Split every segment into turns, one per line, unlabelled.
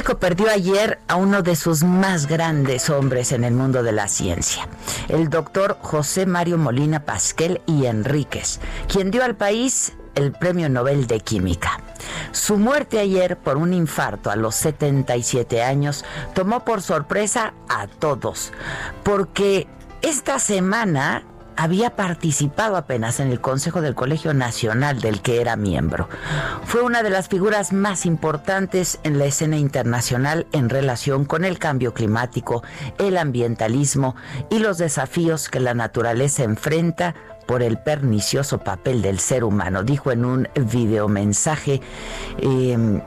México perdió ayer a uno de sus más grandes hombres en el mundo de la ciencia, el doctor José Mario Molina Pasquel y Enríquez, quien dio al país el Premio Nobel de Química. Su muerte ayer por un infarto a los 77 años tomó por sorpresa a todos, porque esta semana había participado apenas en el Consejo del Colegio Nacional del que era miembro. Fue una de las figuras más importantes en la escena internacional en relación con el cambio climático, el ambientalismo y los desafíos que la naturaleza enfrenta por el pernicioso papel del ser humano, dijo en un videomensaje eh,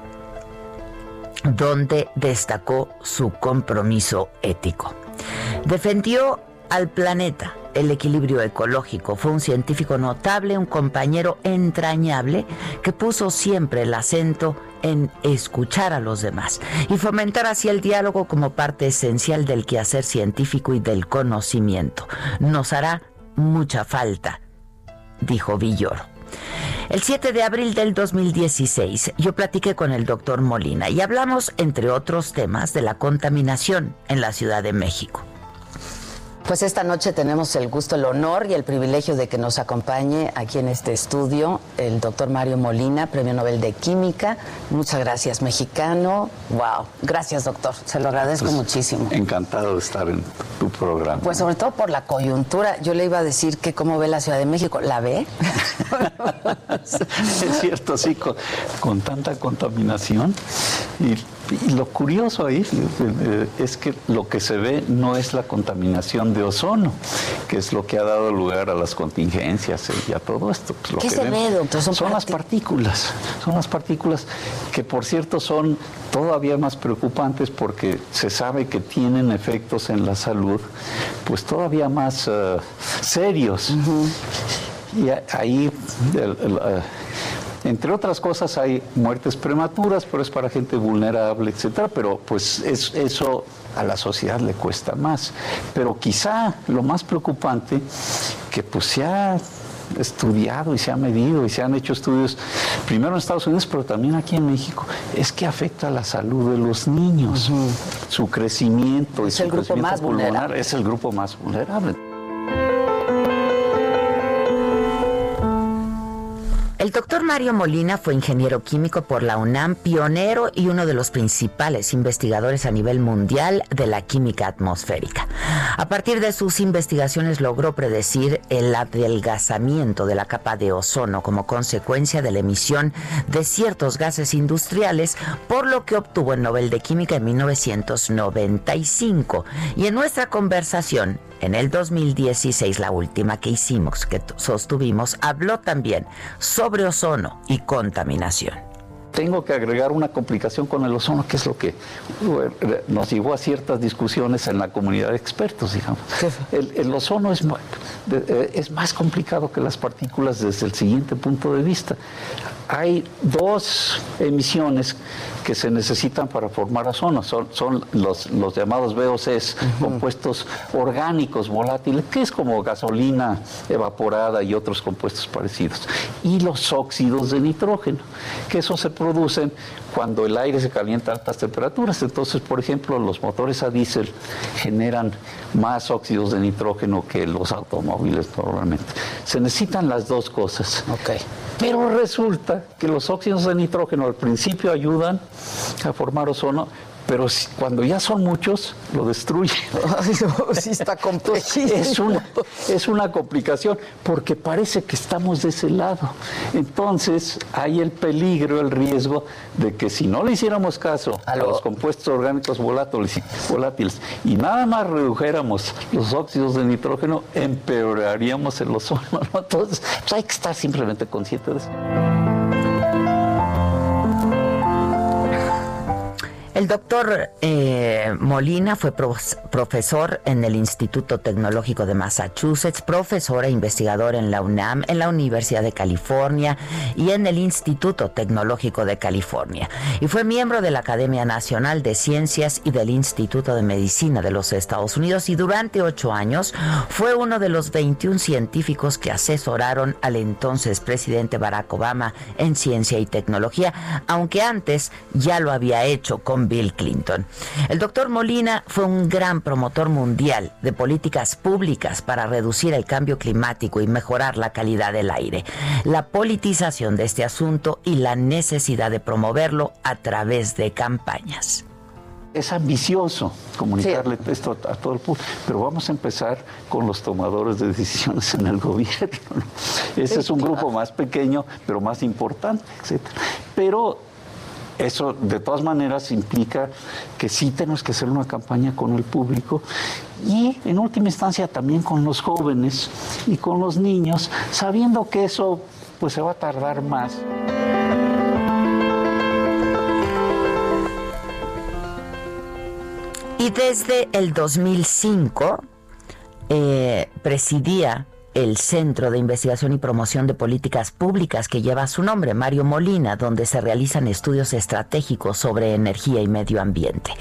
donde destacó su compromiso ético. Defendió al planeta, el equilibrio ecológico. Fue un científico notable, un compañero entrañable que puso siempre el acento en escuchar a los demás y fomentar así el diálogo como parte esencial del quehacer científico y del conocimiento. Nos hará mucha falta, dijo Villoro. El 7 de abril del 2016 yo platiqué con el doctor Molina y hablamos, entre otros temas, de la contaminación en la Ciudad de México. Pues esta noche tenemos el gusto, el honor y el privilegio de que nos acompañe aquí en este estudio el doctor Mario Molina, Premio Nobel de Química. Muchas gracias, mexicano. Wow, gracias doctor, se lo agradezco
Pues,
muchísimo.
Encantado de estar en tu programa.
Pues sobre todo por la coyuntura, yo le iba a decir que cómo ve la Ciudad de México, ¿la ve?
es cierto, sí, con, con tanta contaminación. Y, y lo curioso ahí eh, es que lo que se ve no es la contaminación de ozono, que es lo que ha dado lugar a las contingencias y a todo esto. Pues lo
¿Qué
que
se ve, doctor? Son
Son las partículas, son las partículas que por cierto son todavía más preocupantes porque se sabe que tienen efectos en la salud, pues todavía más eh, serios. Y ahí, el- el, eh, entre otras cosas, hay muertes prematuras, pero es para gente vulnerable, etcétera. Pero pues es- eso a la sociedad le cuesta más. Pero quizá lo más preocupante, que pues se ha estudiado y se ha medido y se han hecho estudios, primero en Estados Unidos, pero también aquí en México, es que afecta a la salud de los niños, su crecimiento y su
el grupo
crecimiento
más
pulmonar
vulnerable.
es el grupo más vulnerable.
El doctor Mario Molina fue ingeniero químico por la UNAM, pionero y uno de los principales investigadores a nivel mundial de la química atmosférica. A partir de sus investigaciones logró predecir el adelgazamiento de la capa de ozono como consecuencia de la emisión de ciertos gases industriales, por lo que obtuvo el Nobel de Química en 1995. Y en nuestra conversación, en el 2016, la última que hicimos, que sostuvimos, habló también sobre ozono y contaminación.
Tengo que agregar una complicación con el ozono, que es lo que nos llevó a ciertas discusiones en la comunidad de expertos, digamos. El, el ozono es, eh, es más complicado que las partículas desde el siguiente punto de vista. Hay dos emisiones que se necesitan para formar ozono. Son, son los, los, llamados VOCs, compuestos orgánicos volátiles, que es como gasolina evaporada y otros compuestos parecidos. Y los óxidos de nitrógeno, que esos se producen cuando el aire se calienta a altas temperaturas. Entonces, por ejemplo, los motores a diésel generan más óxidos de nitrógeno que los automóviles normalmente. Se necesitan las dos cosas.
Okay.
Pero resulta que los óxidos de nitrógeno al principio ayudan a formar ozono, pero cuando ya son muchos, lo destruye.
sí está
Es una, es una complicación, porque parece que estamos de ese lado. Entonces, hay el peligro, el riesgo de que si no le hiciéramos caso a los compuestos orgánicos volátiles, volátiles y nada más redujéramos los óxidos de nitrógeno, empeoraríamos el ozono. Entonces, pues hay que estar simplemente consciente de eso.
El doctor eh, Molina fue profesor en el Instituto Tecnológico de Massachusetts, profesor e investigador en la UNAM, en la Universidad de California y en el Instituto Tecnológico de California. Y fue miembro de la Academia Nacional de Ciencias y del Instituto de Medicina de los Estados Unidos y durante ocho años fue uno de los 21 científicos que asesoraron al entonces presidente Barack Obama en ciencia y tecnología, aunque antes ya lo había hecho con Bill Clinton. El doctor Molina fue un gran promotor mundial de políticas públicas para reducir el cambio climático y mejorar la calidad del aire, la politización de este asunto y la necesidad de promoverlo a través de campañas
es ambicioso comunicarle esto a, todo el público, pero vamos a empezar con los tomadores de decisiones en el gobierno. Ese es un grupo más pequeño, pero más importante, etc. Pero eso de todas maneras implica que sí tenemos que hacer una campaña con el público y en última instancia también con los jóvenes y con los niños, sabiendo que eso pues se va a tardar más.
Y desde el 2005 eh, presidía el Centro de Investigación y Promoción de Políticas Públicas que lleva su nombre, Mario Molina, donde se realizan estudios estratégicos sobre energía y medio ambiente.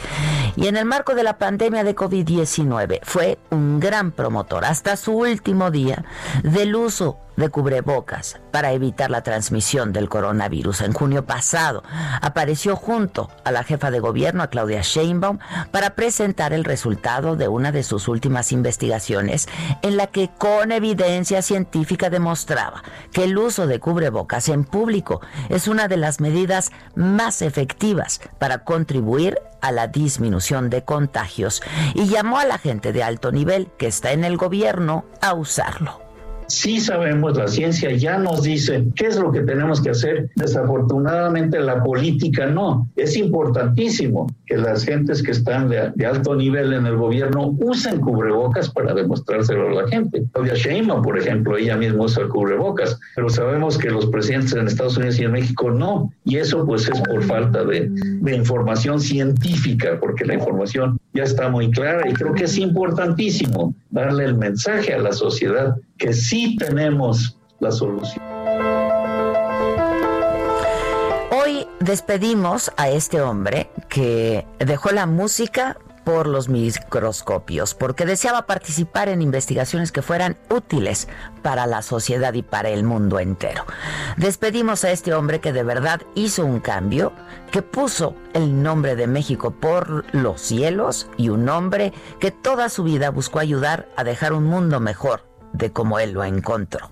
Y en el marco de la pandemia de COVID-19 fue un gran promotor hasta su último día del uso de cubrebocas para evitar la transmisión del coronavirus. En junio pasado apareció junto a la jefa de gobierno, a Claudia Sheinbaum, para presentar el resultado de una de sus últimas investigaciones en la que con evidencia científica demostraba que el uso de cubrebocas en público es una de las medidas más efectivas para contribuir a la disminución de contagios y llamó a la gente de alto nivel que está en el gobierno a usarlo
sí sabemos, la ciencia ya nos dice qué es lo que tenemos que hacer. Desafortunadamente la política no. Es importantísimo que las gentes que están de, alto nivel en el gobierno usen cubrebocas para demostrárselo a la gente. Claudia Sheinbaum, por ejemplo, ella misma usa cubrebocas, pero sabemos que los presidentes en Estados Unidos y en México no. Y eso pues es por falta de, de información científica, porque la información ya está muy clara y creo que es importantísimo darle el mensaje a la sociedad que sí tenemos la solución.
Hoy despedimos a este hombre que dejó la música por los microscopios, porque deseaba participar en investigaciones que fueran útiles para la sociedad y para el mundo entero. Despedimos a este hombre que de verdad hizo un cambio, que puso el nombre de México por los cielos y un hombre que toda su vida buscó ayudar a dejar un mundo mejor de como él lo encontró.